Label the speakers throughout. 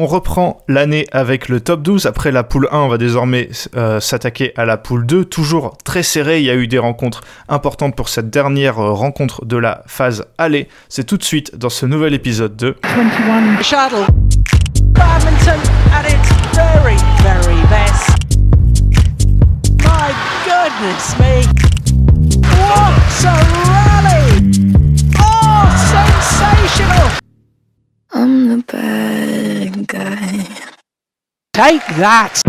Speaker 1: On reprend l'année avec le top 12. Après la poule 1, on va désormais euh, s'attaquer à la poule 2. Toujours très serré, il y a eu des rencontres importantes pour cette dernière euh, rencontre de la phase aller. C'est tout de suite dans ce nouvel épisode de 21 Shuttle. Badminton at its very, very best. My goodness me. What a rally! Oh, sensational! I'm the bad guy. Take that!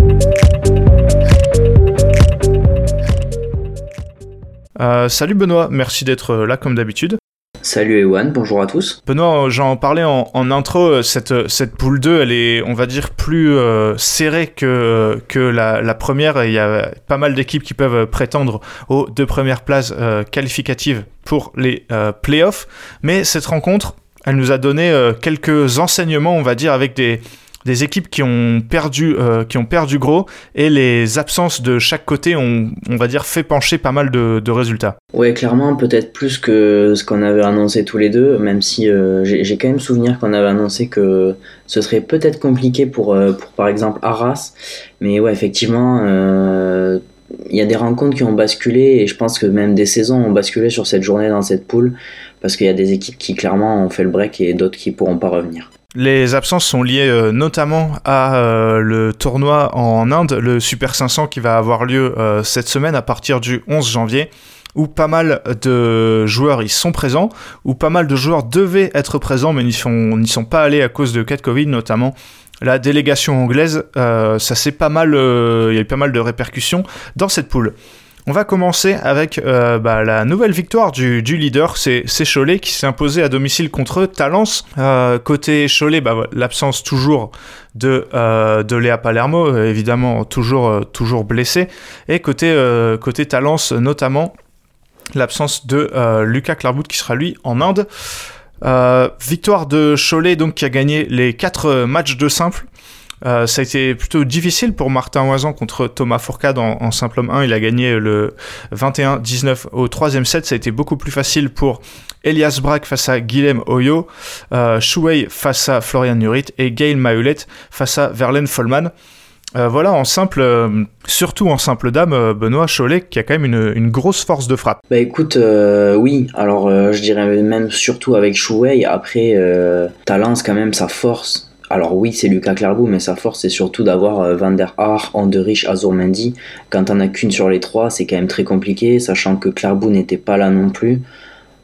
Speaker 1: Euh, salut Benoît, merci d'être là comme d'habitude.
Speaker 2: Salut Ewan, bonjour à tous.
Speaker 1: Benoît, j'en parlais en, intro, cette, cette poule 2, elle est, on va dire, plus euh, serrée que, que la, première. Il y a pas mal d'équipes qui peuvent prétendre aux deux premières places euh, qualificatives pour les playoffs. Mais cette rencontre, elle nous a donné euh, quelques enseignements, on va dire, avec des, des équipes qui ont perdu euh, qui ont perdu gros. Et les absences de chaque côté ont on va dire fait pencher pas mal de, résultats.
Speaker 2: Ouais clairement peut-être plus que ce qu'on avait annoncé tous les deux même si euh, j'ai quand même souvenir qu'on avait annoncé que ce serait peut-être compliqué pour, pour par exemple Arras. Mais ouais effectivement il y a des rencontres qui ont basculé et je pense que même des saisons ont basculé sur cette journée dans cette poule parce qu'il y a des équipes qui clairement ont fait le break et d'autres qui pourront pas revenir.
Speaker 1: Les absences sont liées euh, notamment à euh, le tournoi en Inde, le Super 500 qui va avoir lieu euh, cette semaine à partir du 11 janvier où pas mal de joueurs y sont présents, où pas mal de joueurs devaient être présents mais n'y sont, pas allés à cause de cas de Covid notamment la délégation anglaise, ça c'est pas mal, il y a eu pas mal de répercussions dans cette poule. On va commencer avec euh, bah, la nouvelle victoire du, leader, c'est Cholet qui s'est imposé à domicile contre Talence. Euh, côté Cholet, bah, l'absence toujours de, euh, Léa Palermo, évidemment toujours, toujours blessé. Et côté, côté Talence notamment, l'absence de Lucas Clarbout qui sera lui en Inde. victoire de Cholet donc qui a gagné les 4 matchs de simple. Euh, ça a été plutôt difficile pour Martin Oisan contre Thomas Fourcade en, simple homme 1. Il a gagné le 21-19 au troisième set. Ça a été beaucoup plus facile pour Elias Brack face à Guilhem Oyo, euh, Shuei face à Florian Nurit et Gail Mahulet face à Verlaine Follman. Euh, voilà, en simple, euh, surtout en simple dame, Benoît Cholet qui a quand même une, grosse force de frappe.
Speaker 2: Bah écoute, oui, alors je dirais même surtout avec Shuei, après Talence quand même sa force, alors oui, c'est Lucas Clarbou, mais sa force c'est surtout d'avoir euh, Van der Haar, Anderich, Azurmendi. Quand on a qu'une sur les trois, c'est quand même très compliqué, sachant que Clarbou n'était pas là non plus.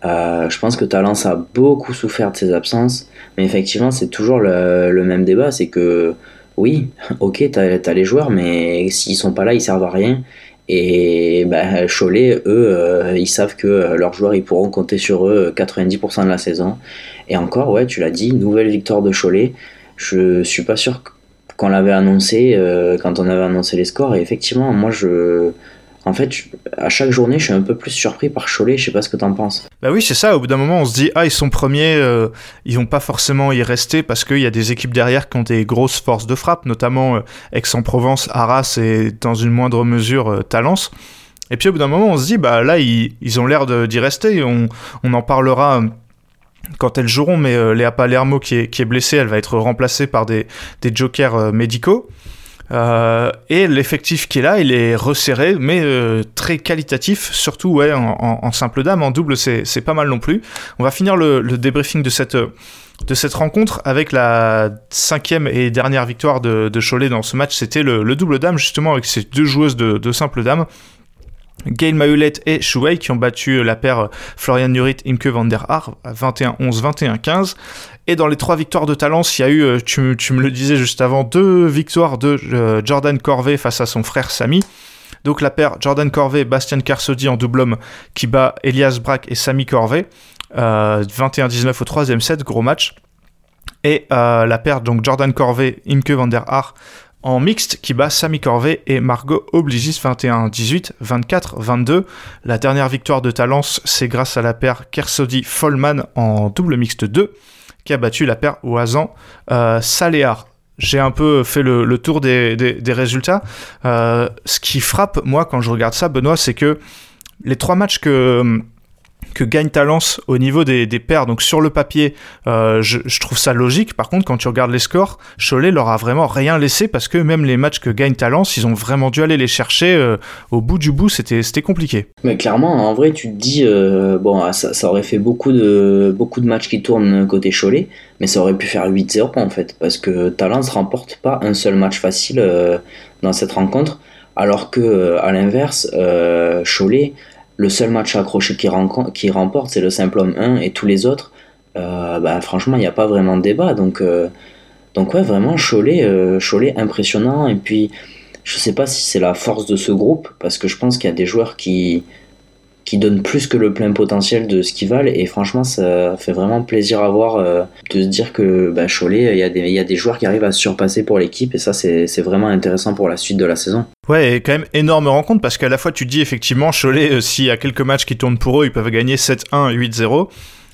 Speaker 2: Euh, je pense que Talence a beaucoup souffert de ses absences, mais effectivement c'est toujours le, même débat, c'est que oui, ok, t'as as les joueurs, mais s'ils sont pas là, ils servent à rien. Et bah, Cholet, eux, euh, ils savent que leurs joueurs, ils pourront compter sur eux 90% de la saison. Et encore, ouais, tu l'as dit, nouvelle victoire de Cholet. Je suis pas sûr qu'on l'avait annoncé euh, quand on avait annoncé les scores. Et effectivement, moi, je. En fait, à chaque journée, je suis un peu plus surpris par Cholet. Je sais pas ce que t'en penses.
Speaker 1: Bah oui, c'est ça. Au bout d'un moment, on se dit ah ils sont premiers, euh, ils vont pas forcément y rester parce qu'il y a des équipes derrière qui ont des grosses forces de frappe, notamment euh, Aix-en-Provence, Arras et dans une moindre mesure Talence. Et puis au bout d'un moment, on se dit bah là ils, ils ont l'air d'y rester. On, on en parlera quand elles joueront, mais euh, Léa Palermo qui est, qui est blessée, elle va être remplacée par des, des jokers euh, médicaux. Euh, et l'effectif qui est là, il est resserré, mais très qualitatif, surtout ouais, en, simple dame, en double, c'est pas mal non plus. On va finir le, débriefing de cette, de cette rencontre avec la cinquième et dernière victoire de, de Cholet dans ce match. C'était le, double dame, justement, avec ces deux joueuses de, de simple dame. Gail Mahulet et Shuei qui ont battu la paire Florian Nurit, Imke van der Haar 21-11, 21-15. Et dans les trois victoires de Talence, il y a eu, euh, tu, me le disais juste avant, deux victoires de euh, Jordan Corvée face à son frère Samy. Donc la paire Jordan Corvée, Bastien Carsodi en double homme qui bat Elias Brack et Samy Corvée. 21-19 euh, au troisième set, gros match. Et la paire Jordan Corvée, Imke van der Haar en mixte qui bat Samy Corvée et Margot Obligis 21-18, 24-22. La dernière victoire de Talence, c'est grâce à la paire Kersodi-Follman en double mixte 2 qui a battu la paire Oisan euh. J'ai un peu fait le, tour des, résultats. Euh, ce qui frappe, moi, quand je regarde ça, Benoît, c'est que les trois matchs que, que gagne Talence au niveau des, des paires. Donc sur le papier, euh, je, trouve ça logique. Par contre, quand tu regardes les scores, Cholet leur a vraiment rien laissé parce que même les matchs que gagne Talence, ils ont vraiment dû aller les chercher euh, au bout du bout. C'était compliqué.
Speaker 2: Mais clairement, en vrai, tu te dis, euh, bon, ah, ça, aurait fait beaucoup de, beaucoup de matchs qui tournent côté Cholet, mais ça aurait pu faire 8-0 en fait parce que Talence remporte pas un seul match facile dans cette rencontre. Alors que à l'inverse, Cholet le seul match accroché qui, remporte, c'est le simple homme 1 et tous les autres, euh, bah, franchement, il n'y a pas vraiment de débat. Donc, euh, donc ouais, vraiment, Cholet, euh, Cholet impressionnant. Et puis, je sais pas si c'est la force de ce groupe, parce que je pense qu'il y a des joueurs qui, qui donnent plus que le plein potentiel de ce qu'ils valent. Et franchement, ça fait vraiment plaisir à voir de se dire que bah, Cholet, il y, a des, y a des joueurs qui arrivent à se surpasser pour l'équipe. Et ça, c'est vraiment intéressant pour la suite de la saison.
Speaker 1: Ouais, et quand même énorme rencontre parce qu'à la fois tu dis effectivement, Cholet, euh, s'il y a quelques matchs qui tournent pour eux, ils peuvent gagner 7-1, 8-0.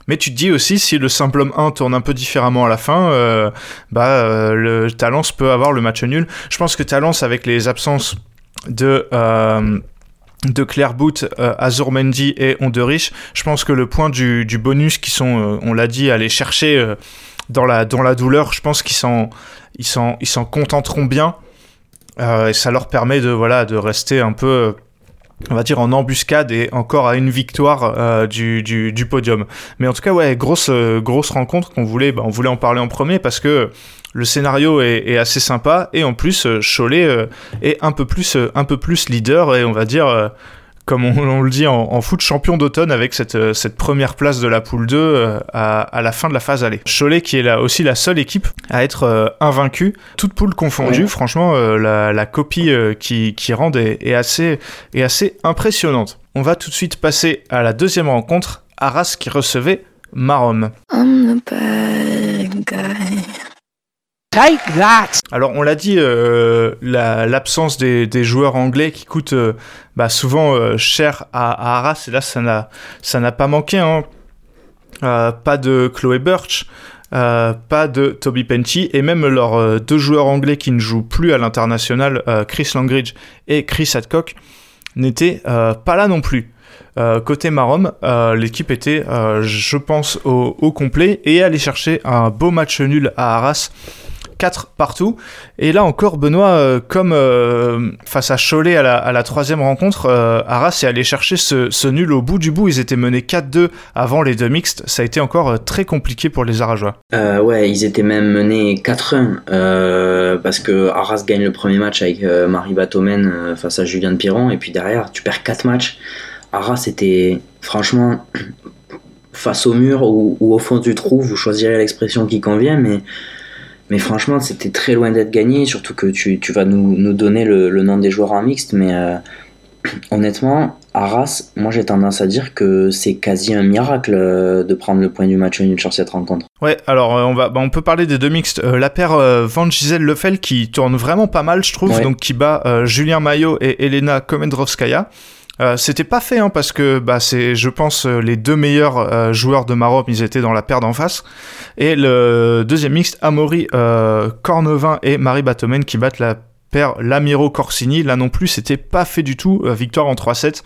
Speaker 1: Mais tu te dis aussi, si le simple homme 1 tourne un peu différemment à la fin, euh, bah, euh, le Talence peut avoir le match nul. Je pense que Talence, avec les absences de, de Claire Boot, Azur Mendy et Onderich, je pense que le point du, du bonus qui sont, on l'a dit, aller chercher dans, la, dans la douleur, je pense qu'ils s'en ils s'en contenteront bien. Euh, et ça leur permet de, voilà, de rester un peu on va dire en embuscade et encore à une victoire euh, du, du, podium. Mais en tout cas, ouais, grosse, euh, grosse rencontre qu'on voulait, bah, on voulait en parler en premier parce que le scénario est, assez sympa et en plus, Cholet est un peu plus, un peu plus leader et on va dire comme on, le dit en, foot, champion d'automne avec cette, euh, cette, première place de la poule 2 euh, à, la fin de la phase aller. Cholet qui est là aussi la seule équipe à être euh, invaincue, toute poule confondue. Franchement, la, copie qui, qui rend est, assez, est assez impressionnante. On va tout de suite passer à la deuxième rencontre, Arras qui recevait Marom. Take that! Alors, on l'a dit, euh, l'absence des, joueurs anglais qui coûtent euh, bah, souvent euh, cher à, Arras, et là, ça n'a pas manqué. Hein. pas de Chloé Birch, pas de Toby Penty, et même leurs deux joueurs anglais qui ne jouent plus à l'international, Chris Langridge et Chris Adcock, n'étaient pas là non plus. Côté Marom, l'équipe était, je pense, au, complet et allait chercher un beau match nul à Arras 4 partout. Et là encore, Benoît, euh, comme euh, face à Cholet à la, troisième rencontre, euh, Arras est allé chercher ce, nul au bout du bout. Ils étaient menés 4-2 avant les deux mixtes. Ça a été encore très compliqué pour les Arajois.
Speaker 2: ouais, ils étaient même menés 4-1 parce que Arras gagne le premier match avec Marie Batomen face à Julien Piron. Et puis derrière, tu perds 4 matchs. Arras était franchement face au mur ou, ou, au fond du trou, vous choisirez l'expression qui convient, mais mais franchement, c'était très loin d'être gagné, surtout que tu, tu vas nous, nous donner le, le, nom des joueurs en mixte. Mais euh, honnêtement, Arras, moi j'ai tendance à dire que c'est quasi un miracle euh, de prendre le point du match nul sur cette rencontre.
Speaker 1: Ouais, alors euh, on, va, bah, on peut parler des deux mixtes. la paire Van Giselle Lefel qui tourne vraiment pas mal, je trouve, donc qui bat Julien Maillot et Elena Komendrovskaya. Euh, c'était pas fait hein, parce que bah, c'est, je pense, euh, les deux meilleurs euh, joueurs de Maroc, ils étaient dans la paire d'en face. Et le deuxième mixte, Amaury Cornevin et Marie Batomen qui battent la paire Lamiro Corsini. Là non plus, c'était pas fait du tout. victoire en 3-7.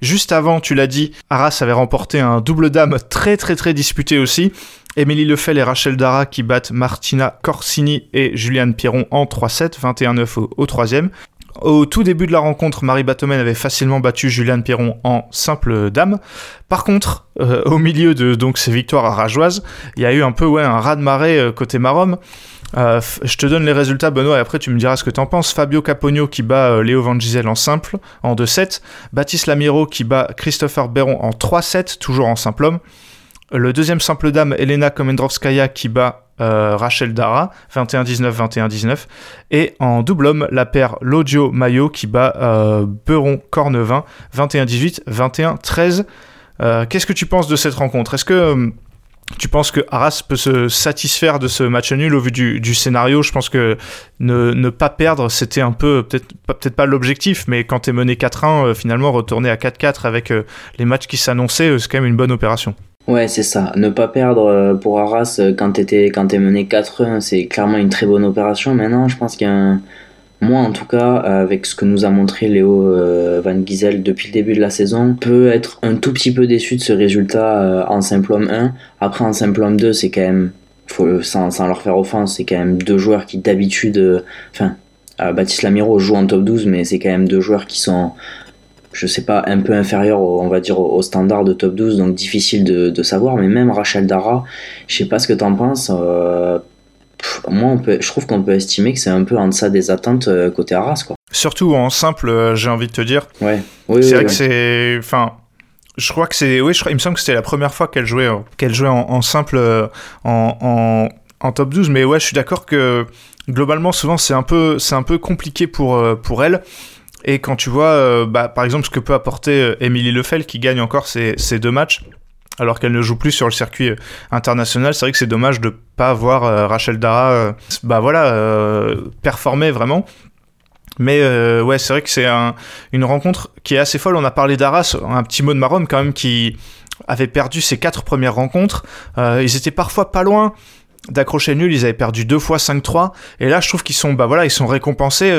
Speaker 1: Juste avant, tu l'as dit, Arras avait remporté un double dame très très très disputé aussi. Émilie Lefel et Rachel Dara qui battent Martina Corsini et Juliane Pierron en 3-7, 21-9 au, au troisième. Au tout début de la rencontre, Marie Batomen avait facilement battu Juliane Perron en simple dame. Par contre, euh, au milieu de donc ces victoires à rageoises, il y a eu un peu ouais, un raz-de-marée euh, côté Marom. Euh, je te donne les résultats, Benoît, et après tu me diras ce que t'en penses. Fabio Capogno qui bat Léo Van Gisel en simple, en 2-7. Baptiste Lamiro qui bat Christopher Béron en 3-7, toujours en simple homme. Le deuxième simple dame, Elena Komendrovskaya qui bat euh, Rachel Dara, 21-19, 21-19. Et en double homme, la paire Lodio Mayo qui bat euh, Beuron Cornevin, 21-18, 21-13. Qu'est-ce que tu penses de cette rencontre? Est-ce que euh, tu penses que Arras peut se satisfaire de ce match nul au vu du, scénario? Je pense que ne, pas perdre, c'était un peu, peut-être peut pas l'objectif, mais quand tu es mené 4-1, finalement, retourner à 4-4 avec les matchs qui s'annonçaient, c'est quand même une bonne opération.
Speaker 2: Ouais, c'est ça. Ne pas perdre euh, pour Arras euh, quand t'es es mené 4-1, c'est clairement une très bonne opération. Maintenant, je pense qu'il y a un... moi en tout cas, avec ce que nous a montré Léo Van Giesel depuis le début de la saison, peut être un tout petit peu déçu de ce résultat en simple homme 1. Après en simple homme 2, c'est quand même, faut, sans, leur faire offense, c'est quand même deux joueurs qui d'habitude, enfin, Baptiste Lamiro joue en top 12, mais c'est quand même deux joueurs qui sont je sais pas, un peu inférieur, on va dire, au, standard de top 12, donc difficile de, savoir. Mais même Rachel Dara, je sais pas ce que tu en penses. Euh, moi, on peut, je trouve qu'on peut estimer que c'est un peu en deçà des attentes euh, côté Arras, quoi.
Speaker 1: Surtout en simple, euh, j'ai envie de te dire.
Speaker 2: Ouais.
Speaker 1: c'est vrai que c'est, enfin, je crois que c'est, oui, je il me semble que c'était la première fois qu'elle jouait, qu'elle jouait en, simple, en, en, top 12. Mais ouais, je suis d'accord que globalement, souvent, c'est un peu, c'est un peu compliqué pour, pour elle. Et quand tu vois, euh, bah, par exemple, ce que peut apporter euh, Émilie Lefel, qui gagne encore ses, deux matchs, alors qu'elle ne joue plus sur le circuit euh, international, c'est vrai que c'est dommage de pas voir Rachel Dara, bah voilà, performer vraiment. Mais ouais, c'est vrai que c'est une rencontre qui est assez folle. On a parlé d'Arras, un petit mot de Marom quand même qui avait perdu ses quatre premières rencontres. ils étaient parfois pas loin d'accrocher nul, ils avaient perdu deux fois 5-3 et là je trouve qu'ils sont bah voilà, ils sont récompensés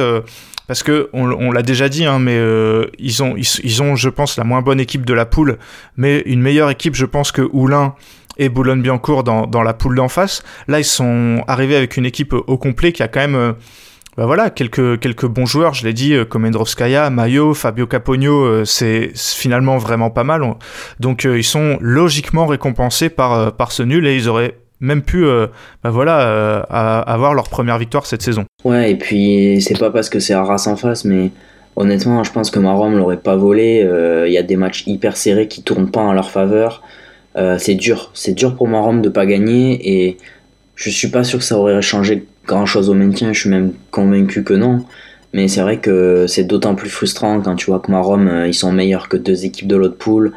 Speaker 1: parce que on, l'a déjà dit, hein, mais euh, ils, ont, ils, ont, je pense, la moins bonne équipe de la poule, mais une meilleure équipe, je pense, que Oulin et Boulogne-Biancourt dans, dans, la poule d'en face. Là, ils sont arrivés avec une équipe au complet qui a quand même... Euh, bah voilà, quelques, quelques bons joueurs, je l'ai dit, euh, comme Endrovskaya, Mayo, Fabio Capogno, c'est finalement vraiment pas mal. Donc ils sont logiquement récompensés par, par ce nul et ils auraient même pu euh, bah voilà, euh, avoir leur première victoire cette saison.
Speaker 2: Ouais, et puis c'est pas parce que c'est Arras en face, mais honnêtement, je pense que Marom l'aurait pas volé. Euh, il y a des matchs hyper serrés qui tournent pas en leur faveur. c'est dur, c'est dur pour Marom de pas gagner et je suis pas sûr que ça aurait changé grand chose au maintien. Je suis même convaincu que non. Mais c'est vrai que c'est d'autant plus frustrant quand tu vois que Marom ils sont meilleurs que deux équipes de l'autre poule.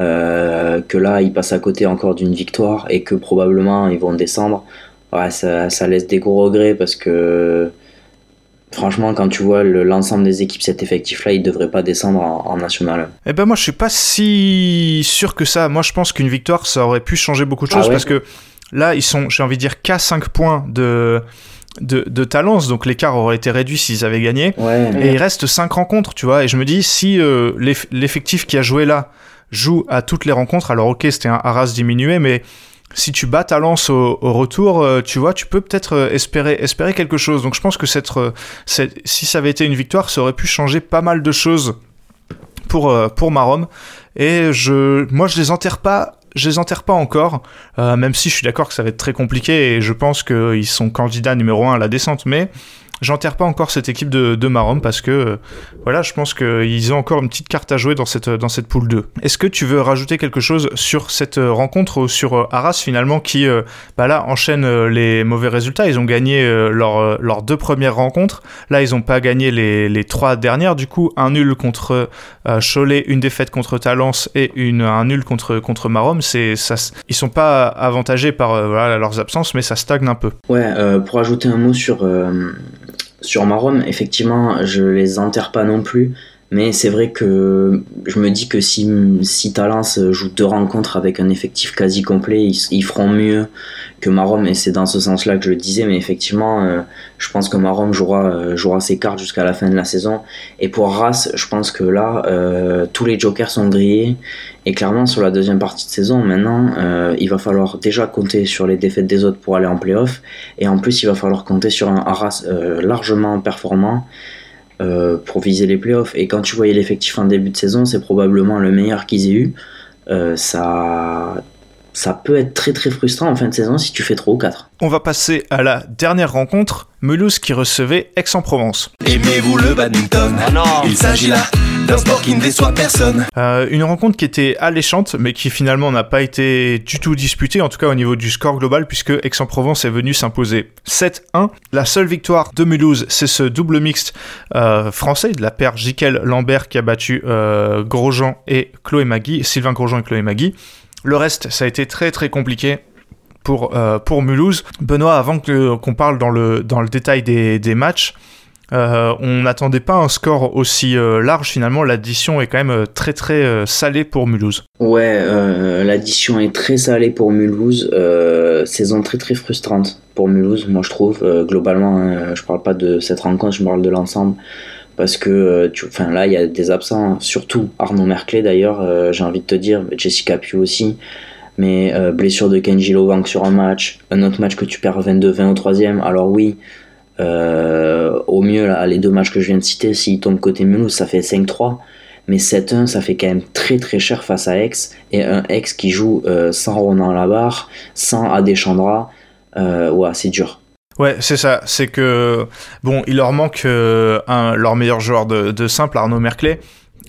Speaker 2: Euh, que là ils passent à côté encore d'une victoire et que probablement ils vont descendre. Ouais, ça, ça, laisse des gros regrets parce que franchement, quand tu vois l'ensemble des équipes, cet effectif-là, il devrait pas descendre en, national.
Speaker 1: Eh ben moi, je suis pas si sûr que ça. Moi, je pense qu'une victoire, ça aurait pu changer beaucoup de ah choses parce que là, ils sont, j'ai envie de dire, qu'à 5 points de. De, de Talence, donc l'écart aurait été réduit s'ils avaient gagné. Et il reste 5 rencontres, tu vois. Et je me dis, si euh, l'effectif qui a joué là, joue à toutes les rencontres. Alors ok, c'était un Arras diminué, mais si tu bats ta lance au, retour, euh, tu vois, tu peux peut-être euh, espérer, espérer quelque chose. Donc je pense que euh, cette, si ça avait été une victoire, ça aurait pu changer pas mal de choses pour, pour Marom. Et je, moi, je les enterre pas. Je les enterre pas encore, même si je suis d'accord que ça va être très compliqué et je pense qu'ils sont candidats numéro 1 à la descente, mais J'enterre pas encore cette équipe de, de Marom parce que euh, voilà, je pense qu'ils ont encore une petite carte à jouer dans cette, dans cette poule 2. Est-ce que tu veux rajouter quelque chose sur cette euh, rencontre ou sur euh, Arras finalement qui bah là enchaîne les mauvais résultats? Ils ont gagné leurs leurs deux premières rencontres. Là, ils n'ont pas gagné les, les, trois dernières. Du coup, un nul contre Cholet, une défaite contre Talence et une, un nul contre, contre Marom. C'est, ça, ils sont pas avantagés par leurs absences, mais ça stagne un peu.
Speaker 2: Ouais, pour ajouter un mot sur sur Marom, effectivement, je les enterre pas non plus. Mais c'est vrai que je me dis que si, si Talence joue deux rencontres avec un effectif quasi complet, ils, feront mieux que Marom. Et c'est dans ce sens-là que je le disais. Mais effectivement, euh, je pense que Marom jouera, euh, jouera ses cartes jusqu'à la fin de la saison. Et pour Ras, je pense que là, euh, tous les jokers sont grillés. Et clairement, sur la deuxième partie de saison, maintenant, il va falloir déjà compter sur les défaites des autres pour aller en playoff. Et en plus, il va falloir compter sur un Arras largement performant. Euh, pour viser les playoffs. Et quand tu voyais l'effectif en début de saison, c'est probablement le meilleur qu'ils aient eu. Euh, ça, ça peut être très très frustrant en fin de saison si tu fais 3 ou 4.
Speaker 1: On va passer à la dernière rencontre, Mulhouse qui recevait Aix-en-Provence. Aimez-vous le badminton? Ah non. Il s'agit là Euh, une rencontre qui était alléchante, mais qui finalement n'a pas été du tout disputée, en tout cas au niveau du score global, puisque Aix-en-Provence est venu s'imposer 7-1. La seule victoire de Mulhouse, c'est ce double mixte euh, français, de la paire Jiquel Lambert qui a battu euh, Grosjean et Chloé Magui, Sylvain Grosjean et Chloé Magui. Le reste, ça a été très très compliqué pour, Mulhouse. Benoît, avant qu'on parle dans le, détail des matchs, Euh, on n'attendait pas un score aussi euh, large. Finalement, l'addition est quand même très très salée pour Mulhouse.
Speaker 2: Ouais, l'addition est très salée pour Mulhouse. saison très très frustrante pour Mulhouse, moi je trouve. globalement, hein, je parle pas de cette rencontre, je parle de l'ensemble. Parce que enfin, là, il y a des absents, hein. surtout Arnaud Merclé d'ailleurs, j'ai envie de te dire, Jessica Pugh aussi. Mais blessure de Kenji Lovang sur un match, un autre match que tu perds 22-20 au troisième. Alors oui, euh, au mieux, là, les deux matchs que je viens de citer, s'ils tombent côté Mulhouse, ça fait 5-3. Mais 7-1, ça fait quand même très très cher face à Aix. Et un Aix qui joue euh, sans Ronan Labarre, sans Adeshandra, euh, ouais, c'est dur.
Speaker 1: Ouais, c'est ça. C'est que, bon, il leur manque un, leur meilleur joueur de, simple, Arnaud Merclay.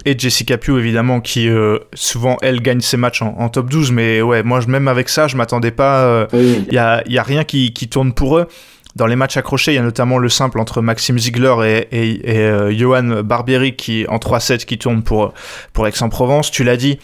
Speaker 1: Et Jessica Pugh, évidemment, qui souvent, elle, gagne ses matchs en, top 12. Mais ouais, moi, même avec ça, je m'attendais pas. Il n'y a, y a, rien qui, qui, tourne pour eux. Dans les matchs accrochés, il y a notamment le simple entre Maxime Ziegler et, euh, Johan Barbieri qui, en 3-7 qui tourne pour, pour Aix-en-Provence. Tu l'as dit,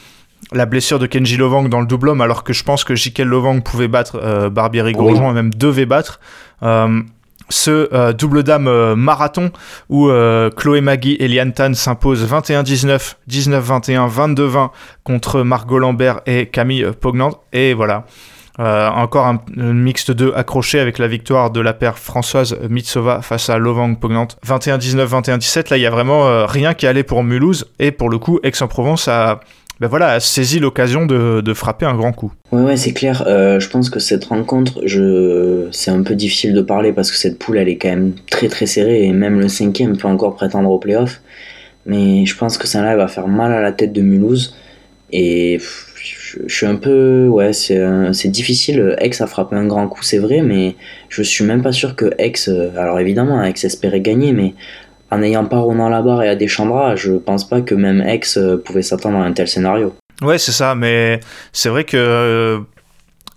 Speaker 1: la blessure de Kenji Lovang dans le double homme, alors que je pense que Jikel Lovang pouvait battre euh, Barbieri Grosjean et même devait battre. Euh, ce double dame marathon où Chloé Magui et Lian Tan s'imposent 21-19, 19-21, 22-20 contre Margot Lambert et Camille Pognant. Et voilà, euh, encore un, mixte de accroché avec la victoire de la paire Françoise Mitsova face à Lovang Pognante 21-19, 21-17. Là, il y a vraiment euh, rien qui allait pour Mulhouse. Et pour le coup, Aix-en-Provence a, ben voilà, saisi l'occasion de, de, frapper un grand coup.
Speaker 2: Ouais, ouais, c'est clair. Euh, je pense que cette rencontre, je... c'est un peu difficile de parler parce que cette poule, elle est quand même très très serrée. Et même le cinquième peut encore prétendre au playoff. Mais je pense que celle-là, va faire mal à la tête de Mulhouse. Et je, suis un peu. Ouais, c'est difficile. Aix a frappé un grand coup, c'est vrai, mais je suis même pas sûr que Aix. Euh, alors évidemment, Aix espérait gagner, mais en n'ayant pas Ronan Labarre et Adéchambra, je pense pas que même Aix euh, pouvait s'attendre à un tel scénario.
Speaker 1: Ouais, c'est ça, mais c'est vrai que.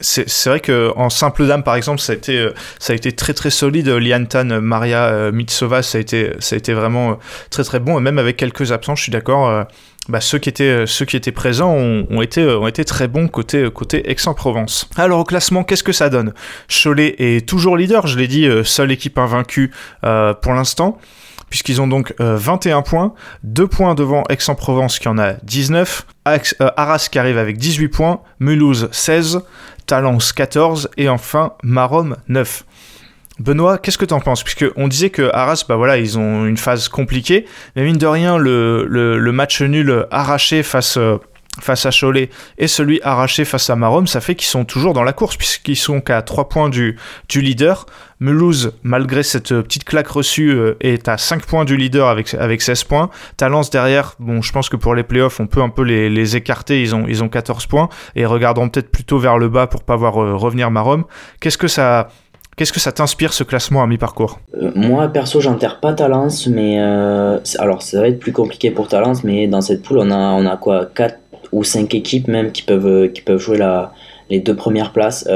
Speaker 1: C'est vrai que en simple dame par exemple ça a été été très très solide. Liantan Maria Mitsova ça a été vraiment très très bon. Et même avec quelques absents je suis d'accord bah, ceux, qui étaient, euh, ceux présents ont, été, euh, très bons côté, euh, côté Aix-en-Provence. Alors au classement, qu'est-ce que ça donne? Cholet est toujours leader, je l'ai dit, seule équipe invaincue pour l'instant puisqu'ils ont donc 21 points, 2 points devant Aix-en-Provence qui en a 19, Arras qui arrive avec 18 points, Mulhouse 16, Talence 14 et enfin Marom 9. Benoît, qu'est-ce que tu en penses? Puisque on disait que Arras, bah voilà, ils ont une phase compliquée, mais mine de rien, le, le, match nul arraché face, euh, face à Cholet et celui arraché face à Marom, ça fait qu'ils sont toujours dans la course, puisqu'ils sont qu'à 3 points du, leader. Mulhouse, malgré cette petite claque reçue, euh, est à 5 points du leader avec, avec 16 points. Talence derrière, bon, je pense que pour les playoffs, on peut un peu les, les écarter, ils ont, ils ont 14 points, et regardons peut-être plutôt vers le bas pour pas voir euh, revenir Marom. Qu'est-ce que ça Qu'est-ce que ça t'inspire ce classement à mi-parcours?
Speaker 2: Euh, Moi perso j'enterre pas Talence mais alors ça va être plus compliqué pour Talence mais dans cette poule on a on a quoi? 4 ou 5 équipes même qui peuvent euh, qui peuvent jouer la, les deux premières places.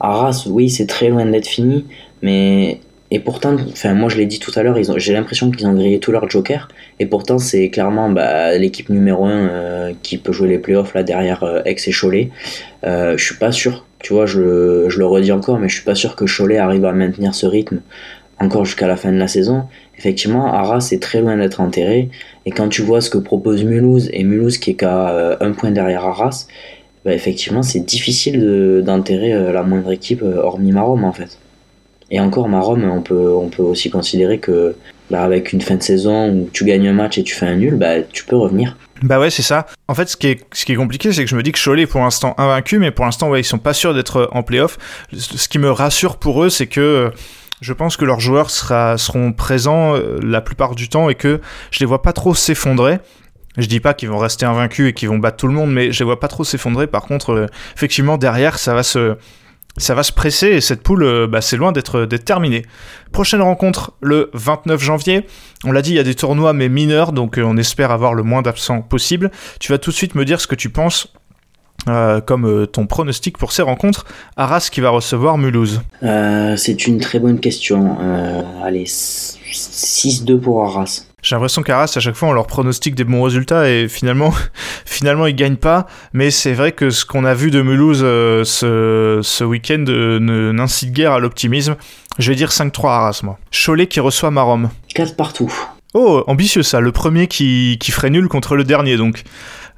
Speaker 2: Arras oui c'est très loin d'être fini mais et pourtant, enfin moi je l'ai dit tout à l'heure, j'ai l'impression qu'ils ont grillé tous leurs jokers. Et pourtant c'est clairement bah, l'équipe numéro 1 qui peut jouer les playoffs là derrière Aix et Cholet. je suis pas sûr tu vois, je, le redis encore, mais je suis pas sûr que Cholet arrive à maintenir ce rythme encore jusqu'à la fin de la saison. Effectivement, Arras est très loin d'être enterré. Et quand tu vois ce que propose Mulhouse, et Mulhouse qui est qu'à euh, un point derrière Arras, bah effectivement, c'est difficile d'enterrer euh, la moindre équipe, euh, hormis Marom en fait. Et encore, Marom, on peut, on peut aussi considérer que bah, avec une fin de saison où tu gagnes un match et tu fais un nul, bah, tu peux revenir.
Speaker 1: Bah ouais, c'est ça. En fait, ce qui est, ce qui est compliqué, c'est que je me dis que Cholet est pour l'instant invaincu, mais pour l'instant, ouais, ils sont pas sûrs d'être en playoff. Ce qui me rassure pour eux, c'est que je pense que leurs joueurs seront présents euh, la plupart du temps et que je les vois pas trop s'effondrer. Je dis pas qu'ils vont rester invaincus et qu'ils vont battre tout le monde, mais je les vois pas trop s'effondrer. Par contre, euh, effectivement, derrière, ça va se, ça va se presser et cette poule, euh, bah, c'est loin d'être terminée. Prochaine rencontre le 29 janvier. On l'a dit, il y a des tournois mais mineurs, donc on espère avoir le moins d'absents possible. Tu vas tout de suite me dire ce que tu penses euh, comme ton pronostic pour ces rencontres. Arras qui va recevoir Mulhouse.
Speaker 2: c'est une très bonne question. allez, 6-2 pour Arras.
Speaker 1: J'ai l'impression qu'Arras, à chaque fois, on leur pronostique des bons résultats et finalement, finalement ils gagnent pas. Mais c'est vrai que ce qu'on a vu de Mulhouse euh, ce, ce week-end euh, n'incite guère à l'optimisme. Je vais dire 5-3 Arras, moi. Cholet qui reçoit Marom.
Speaker 2: 4 partout.
Speaker 1: Oh, ambitieux ça, le premier qui, qui ferait nul contre le dernier, donc.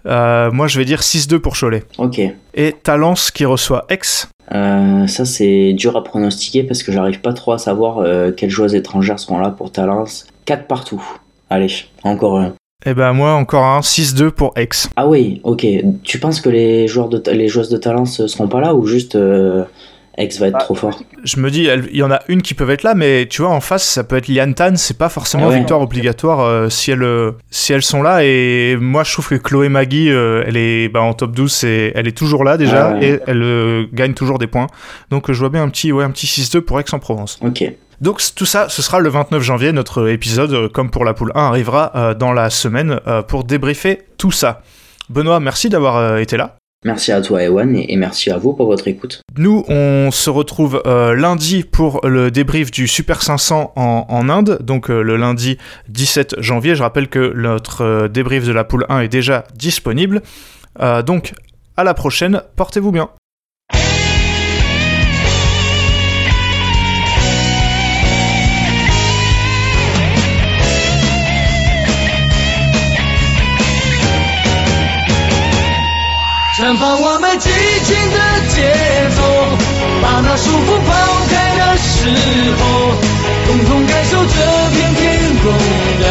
Speaker 1: Euh, moi, je vais dire 6-2 pour Cholet.
Speaker 2: Ok.
Speaker 1: Et Talence qui reçoit Aix.
Speaker 2: Euh, ça, c'est dur à pronostiquer parce que j'arrive pas trop à savoir euh, quelles joueuses étrangères seront là pour Talence. 4 partout. Allez, encore un.
Speaker 1: Eh ben moi, encore un 6-2 pour Aix.
Speaker 2: Ah oui, ok. Tu penses que les, joueurs de, les joueuses de Talence seront pas là ou juste euh, Aix va être
Speaker 1: Ah,
Speaker 2: trop fort
Speaker 1: Je me dis, il y en a une qui peut être là, mais tu vois, en face, ça peut être Liane Tan, c'est pas forcément
Speaker 2: Ah ouais.
Speaker 1: victoire obligatoire euh, si, elles, euh, si elles sont là. Et moi, je trouve que Chloé Magui, euh, elle est bah, en top 12, et elle est toujours là déjà,
Speaker 2: Ah ouais.
Speaker 1: et elle euh, gagne toujours des points. Donc euh, je vois bien un petit, ouais, un petit 6-2 pour Aix-en-Provence.
Speaker 2: Ok.
Speaker 1: Donc tout ça, ce sera le 29 janvier. Notre épisode, comme pour la poule 1, arrivera euh, dans la semaine euh, pour débriefer tout ça. Benoît, merci d'avoir euh, été là.
Speaker 2: Merci à toi, Ewan, et, merci à vous pour votre écoute.
Speaker 1: Nous, on se retrouve euh, lundi pour le débrief du Super 500 en, Inde, donc euh, le lundi 17 janvier. Je rappelle que notre euh, débrief de la poule 1 est déjà disponible. Donc, à la prochaine, portez-vous bien.
Speaker 3: 把我们激情的节奏，把那束缚抛开的时候，共同感受这片天空带